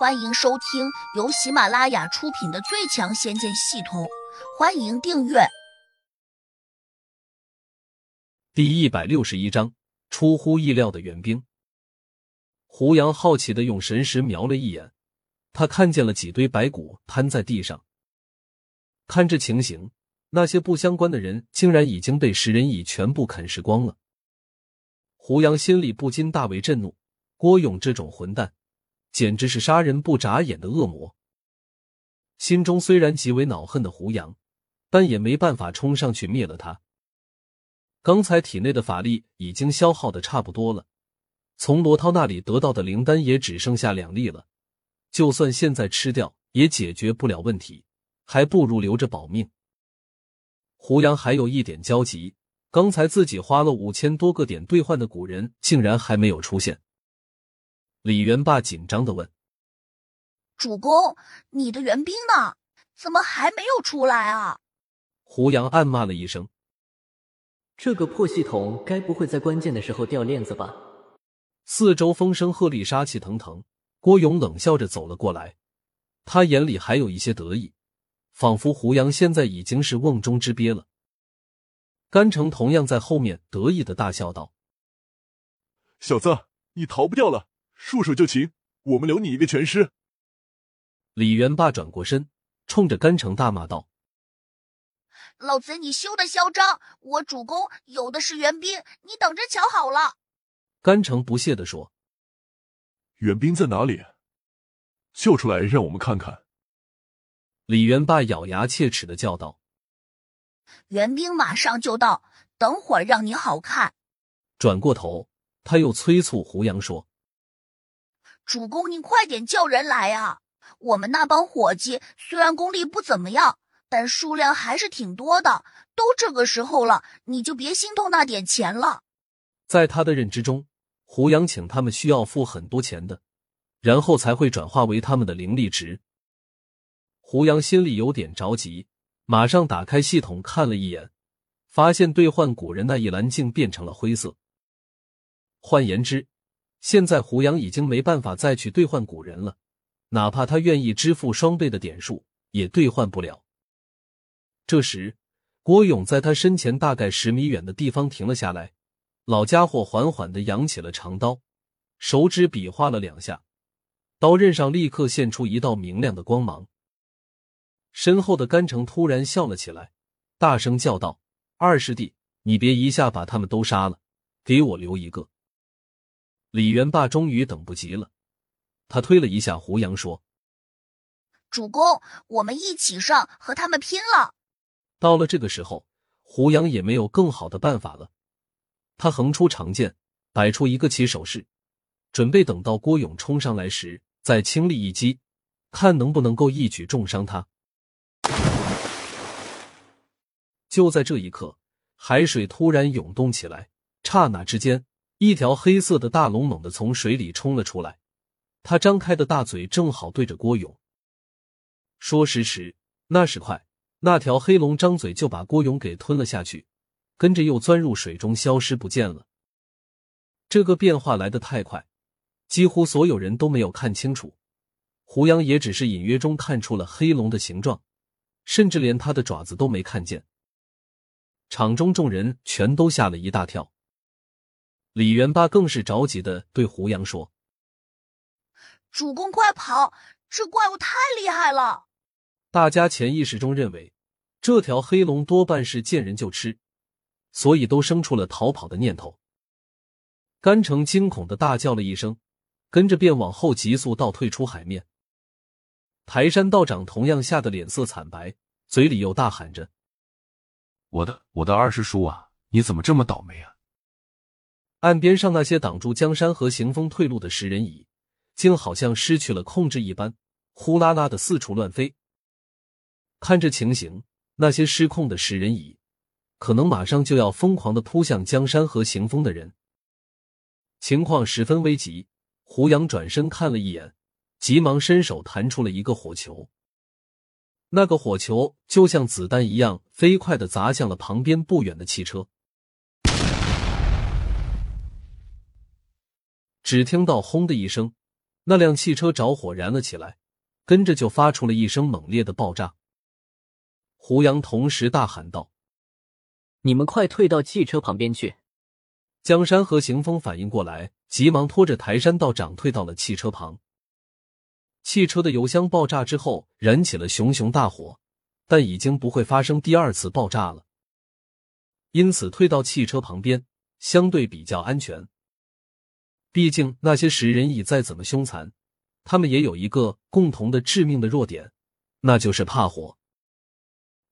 欢迎收听由喜马拉雅出品的《最强仙剑系统》，欢迎订阅。第一百六十一章：出乎意料的援兵。胡杨好奇的用神识瞄了一眼，他看见了几堆白骨摊在地上。看这情形，那些不相关的人竟然已经被食人蚁全部啃食光了。胡杨心里不禁大为震怒，郭勇这种混蛋，简直是杀人不眨眼的恶魔。心中虽然极为恼恨的胡杨，但也没办法冲上去灭了他。刚才体内的法力已经消耗的差不多了，从罗涛那里得到的灵丹也只剩下两粒了，就算现在吃掉也解决不了问题，还不如留着保命。胡杨还有一点焦急。刚才自己花了五千多个点兑换的古人，竟然还没有出现。李元霸紧张的问：“主公，你的援兵呢？怎么还没有出来啊？”胡杨暗骂了一声：“这个破系统，该不会在关键的时候掉链子吧？”四周风声鹤唳，杀气腾腾。郭勇冷笑着走了过来，他眼里还有一些得意，仿佛胡杨现在已经是瓮中之鳖了。甘城同样在后面得意的大笑道：“小子，你逃不掉了，束手就擒，我们留你一个全尸。”李元霸转过身，冲着甘城大骂道：“老贼，你休得嚣张！我主公有的是援兵，你等着瞧好了。”甘城不屑地说：“援兵在哪里？救出来让我们看看。”李元霸咬牙切齿的叫道。援兵马上就到，等会儿让你好看。转过头，他又催促胡杨说：“主公，你快点叫人来啊！我们那帮伙计虽然功力不怎么样，但数量还是挺多的。都这个时候了，你就别心痛那点钱了。”在他的认知中，胡杨请他们需要付很多钱的，然后才会转化为他们的灵力值。胡杨心里有点着急。马上打开系统看了一眼，发现兑换古人那一栏竟变成了灰色。换言之，现在胡杨已经没办法再去兑换古人了，哪怕他愿意支付双倍的点数，也兑换不了。这时，郭勇在他身前大概十米远的地方停了下来，老家伙缓缓的扬起了长刀，手指比划了两下，刀刃上立刻现出一道明亮的光芒。身后的甘城突然笑了起来，大声叫道：“二师弟，你别一下把他们都杀了，给我留一个。”李元霸终于等不及了，他推了一下胡杨，说：“主公，我们一起上，和他们拼了！”到了这个时候，胡杨也没有更好的办法了，他横出长剑，摆出一个起手势，准备等到郭勇冲上来时再倾力一击，看能不能够一举重伤他。就在这一刻，海水突然涌动起来，刹那之间，一条黑色的大龙猛地从水里冲了出来。他张开的大嘴正好对着郭勇。说时迟，那时快，那条黑龙张嘴就把郭勇给吞了下去，跟着又钻入水中消失不见了。这个变化来得太快，几乎所有人都没有看清楚。胡杨也只是隐约中看出了黑龙的形状，甚至连他的爪子都没看见。场中众人全都吓了一大跳，李元霸更是着急的对胡杨说：“主公，快跑！这怪物太厉害了！”大家潜意识中认为，这条黑龙多半是见人就吃，所以都生出了逃跑的念头。甘城惊恐的大叫了一声，跟着便往后急速倒退出海面。台山道长同样吓得脸色惨白，嘴里又大喊着。我的我的二师叔啊，你怎么这么倒霉啊！岸边上那些挡住江山和行风退路的食人蚁，竟好像失去了控制一般，呼啦啦的四处乱飞。看这情形，那些失控的食人蚁，可能马上就要疯狂的扑向江山和行风的人。情况十分危急，胡杨转身看了一眼，急忙伸手弹出了一个火球。那个火球就像子弹一样飞快的砸向了旁边不远的汽车。只听到“轰”的一声，那辆汽车着火燃了起来，跟着就发出了一声猛烈的爆炸。胡杨同时大喊道：“你们快退到汽车旁边去！”江山和邢风反应过来，急忙拖着台山道长退到了汽车旁。汽车的油箱爆炸之后，燃起了熊熊大火，但已经不会发生第二次爆炸了。因此，退到汽车旁边相对比较安全。毕竟那些食人蚁再怎么凶残，他们也有一个共同的致命的弱点，那就是怕火。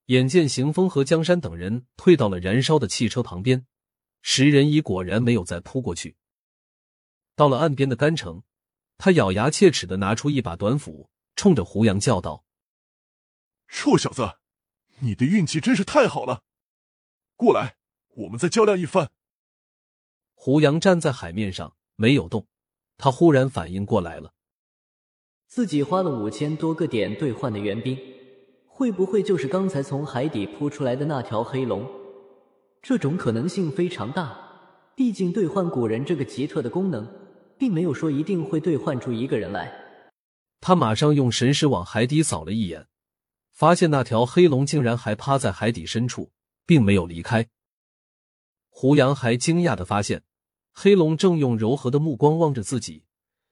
眼见邢风和江山等人退到了燃烧的汽车旁边。食人蚁果然没有再扑过去。到了岸边的甘城，他咬牙切齿的拿出一把短斧，冲着胡杨叫道：“臭小子，你的运气真是太好了！过来，我们再较量一番。”胡杨站在海面上没有动，他忽然反应过来了，自己花了五千多个点兑换的援兵，会不会就是刚才从海底扑出来的那条黑龙？这种可能性非常大，毕竟兑换古人这个奇特的功能，并没有说一定会兑换出一个人来。他马上用神识往海底扫了一眼，发现那条黑龙竟然还趴在海底深处，并没有离开。胡杨还惊讶的发现，黑龙正用柔和的目光望着自己。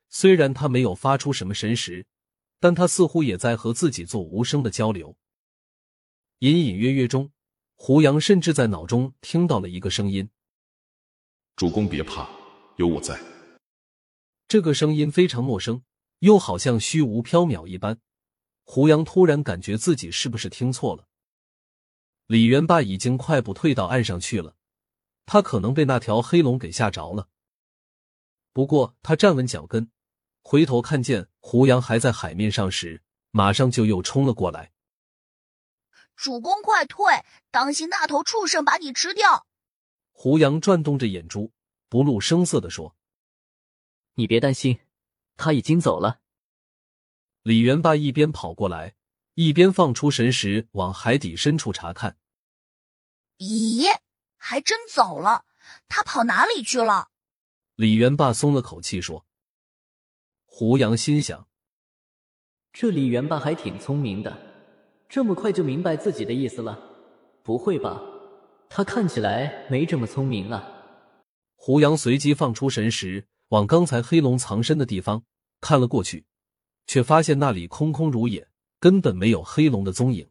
虽然他没有发出什么神识，但他似乎也在和自己做无声的交流。隐隐约约中。胡杨甚至在脑中听到了一个声音：“主公别怕，有我在。”这个声音非常陌生，又好像虚无缥缈一般。胡杨突然感觉自己是不是听错了？李元霸已经快步退到岸上去了，他可能被那条黑龙给吓着了。不过他站稳脚跟，回头看见胡杨还在海面上时，马上就又冲了过来。主公，快退！当心那头畜生把你吃掉！胡杨转动着眼珠，不露声色的说：“你别担心，他已经走了。”李元霸一边跑过来，一边放出神识往海底深处查看。咦，还真走了！他跑哪里去了？李元霸松了口气说。胡杨心想：这李元霸还挺聪明的。这么快就明白自己的意思了？不会吧，他看起来没这么聪明啊！胡杨随即放出神识，往刚才黑龙藏身的地方看了过去，却发现那里空空如也，根本没有黑龙的踪影。